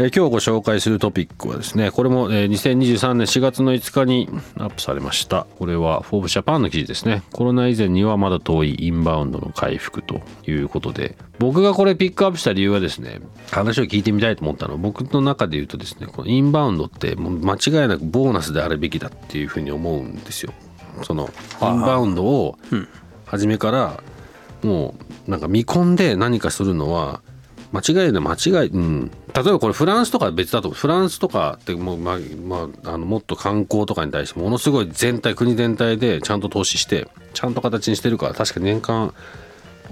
えー、今日ご紹介するトピックはですねこれも、えー、2023年4月の5日にアップされました。これはフォーブジャパンの記事ですね。コロナ以前にはまだ遠いインバウンドの回復ということで。僕がこれピックアップした理由はですね話を聞いてみたいと思ったの。は僕の中で言うとですねこのインバウンドってもう間違いなくボーナスであるべきだっていうふうに思うんですよ。そのインバウンドを初めからもうなんか見込んで何かするのは間違いで間違い、うん、例えばこれフランスとかは別だとフランスとかってもう、まあまあ、あのもっと観光とかに対してものすごい全体国全体でちゃんと投資してちゃんと形にしてるから確か年間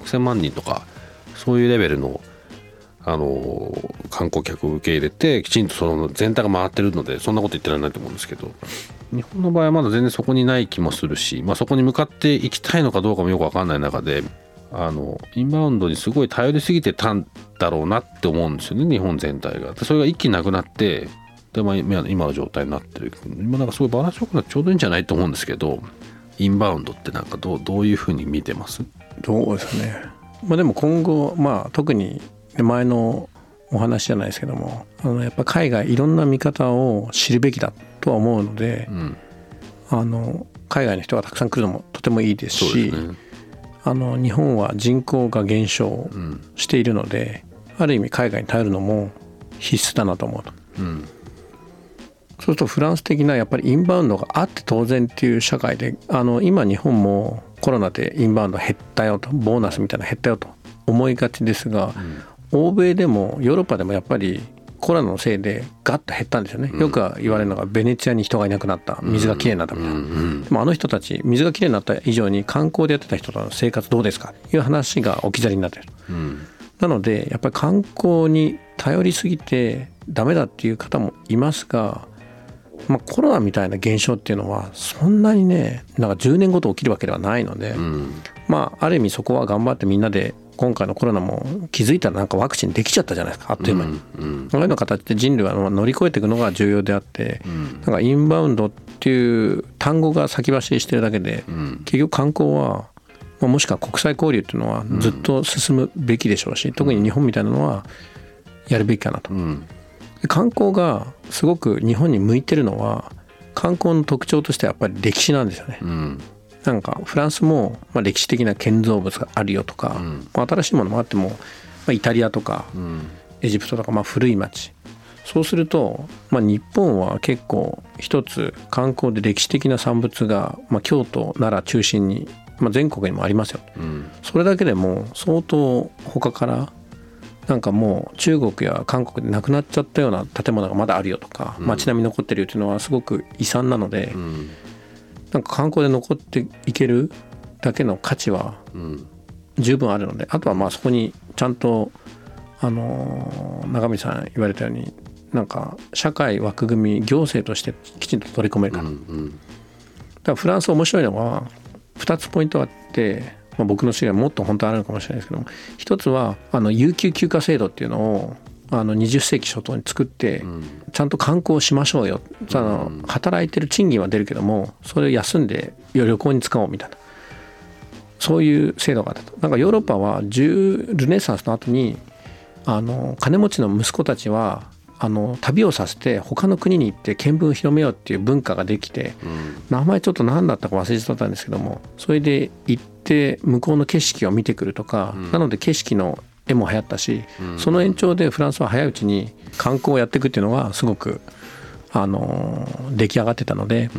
6000万人とかそういうレベルのあの観光客を受け入れてきちんとその全体が回ってるのでそんなこと言ってられないと思うんですけど日本の場合はまだ全然そこにない気もするし、まあ、そこに向かっていきたいのかどうかもよく分かんない中であのインバウンドにすごい頼りすぎてたんだろうなって思うんですよね日本全体が。それが一気になくなってで、まあ、今の状態になってる今なんかすごいバランスよくなってちょうどいいんじゃないと思うんですけどインバウンドってなんかどうどういうふうに見てます？そうですね、まあ、でも今後、まあ、特に前のお話じゃないですけどもあのやっぱ海外いろんな見方を知るべきだとは思うので、うん、あの海外の人がたくさん来るのもとてもいいですし。すねあの日本は人口が減少しているので、うん、ある意味海外に頼るのも必須だなと思うと、うん、そうするとフランス的なやっぱりインバウンドがあって当然っていう社会であの今日本もコロナでインバウンド減ったよとボーナスみたいな減ったよと思いがちですが、うん、欧米でもヨーロッパでもやっぱりコロナのせいでガッと減ったんですよね、よく言われるのがベネチアに人がいなくなった。水がきれいになったみたいな、でもあの人たち水がきれいになった以上に観光でやってた人との生活どうですか？という話が置き去りになってる、なのでやっぱり観光に頼りすぎてダメだっていう方もいますが、まあ、コロナみたいな現象っていうのはそんなにねなんか10年ごと起きるわけではないので、まあある意味そこは頑張ってみんなで今回のコロナも気づいたらなんかワクチンできちゃったじゃないですかあっという間に、うんうん、そういうの形で人類は乗り越えていくのが重要であって、うん、なんかインバウンドっていう単語が先走りしてるだけで、うん、結局観光はもしくは国際交流っていうのはずっと進むべきでしょうし、特に日本みたいなのはやるべきかなと。観光がすごく日本に向いてるのは観光の特徴としてはやっぱり歴史なんですよね。なんかフランスもまあ歴史的な建造物があるよとか、うん、新しいものもあっても、まあ、イタリアとか、エジプトとか、まあ、古い町そうすると、まあ、日本は結構一つ観光で歴史的な産物が、まあ、京都奈良中心に、まあ、全国にもありますよ、うん、それだけでも相当他からなんかもう中国や韓国でなくなっちゃったような建物がまだあるよとか、街並み残ってるっていうのはすごく遺産なので、うん、なんか観光で残っていけるだけの価値は十分あるので、あとはまあそこにちゃんとあの中身さん言われたようになんか社会枠組み行政としてきちんと取り込めるかだからフランス面白いのは2つポイントがあって、まあ、僕の知り合いもっと本当あるのかもしれないですけども一つはあの有給休暇制度っていうのをあの20世紀初頭に作ってちゃんと観光しましょうよ、その働いてる賃金は出るけどもそれを休んで旅行に使おうみたいな。そういう制度があったと。なんかヨーロッパはルネサンスの後にあの金持ちの息子たちはあの旅をさせて他の国に行って見聞を広めようっていう文化ができて、名前ちょっと何だったか忘れちゃったんですけどもそれで行って向こうの景色を見てくるとか、なので景色の絵も流行ったし、その延長でフランスは早いうちに観光をやっていくっていうのがすごくあの出来上がってたので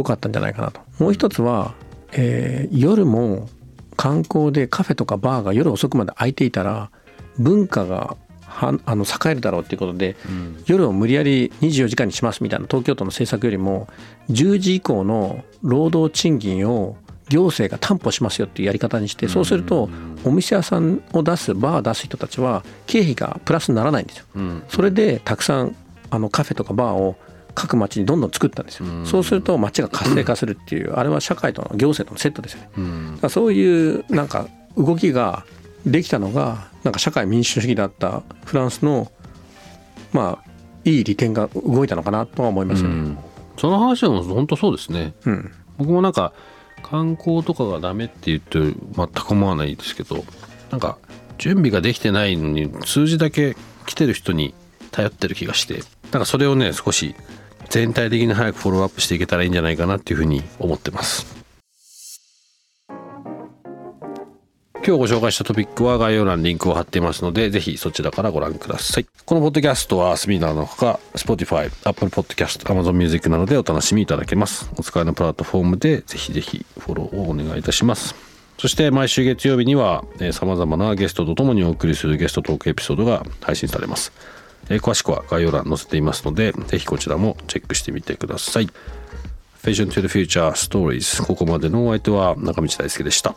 うかったんじゃないかなと。もう一つは、えー夜も観光でカフェとかバーが夜遅くまで開いていたら文化がはあの栄えるだろうっていうことでうん。夜を無理やり24時間にしますみたいな東京都の政策よりも10時以降の労働賃金を行政が担保しますよっていうやり方にしてそうするとお店屋さんを出すバーを出す人たちは経費がプラスにならないんですよ。うんそれでたくさんあのカフェとかバーを各町にどんどん作ったんですよ。そうすると町が活性化するっていうあれは社会との行政とのセットですよね。そういうなんか動きができたのがなんか社会民主主義だったフランスのまあいい利点が動いたのかなとは思いますよね。うんその話はもう本当そうですねうん僕もなんか観光とかがダメって言って全く思わないですけどなんか準備ができてないのに数字だけ来てる人に頼ってる気がしてなんかそれをね少し全体的に早くフォローアップしていけたらいいんじゃないかなっていうふうに思ってます。今日ご紹介したトピックは概要欄にリンクを貼っていますのでぜひそちらからご覧ください。このポッドキャストはスミナーのほか Spotify、Apple Podcast、Amazon Music などでお楽しみいただけます。お使いのプラットフォームでぜひぜひフォローをお願いいたします。そして毎週月曜日にはさまざまなゲストとともにお送りするゲストトークエピソードが配信されます。えー詳しくは概要欄に載せていますのでぜひこちらもチェックしてみてください。Vision to the Future Stories ここまでのお相手は中道大輔でした。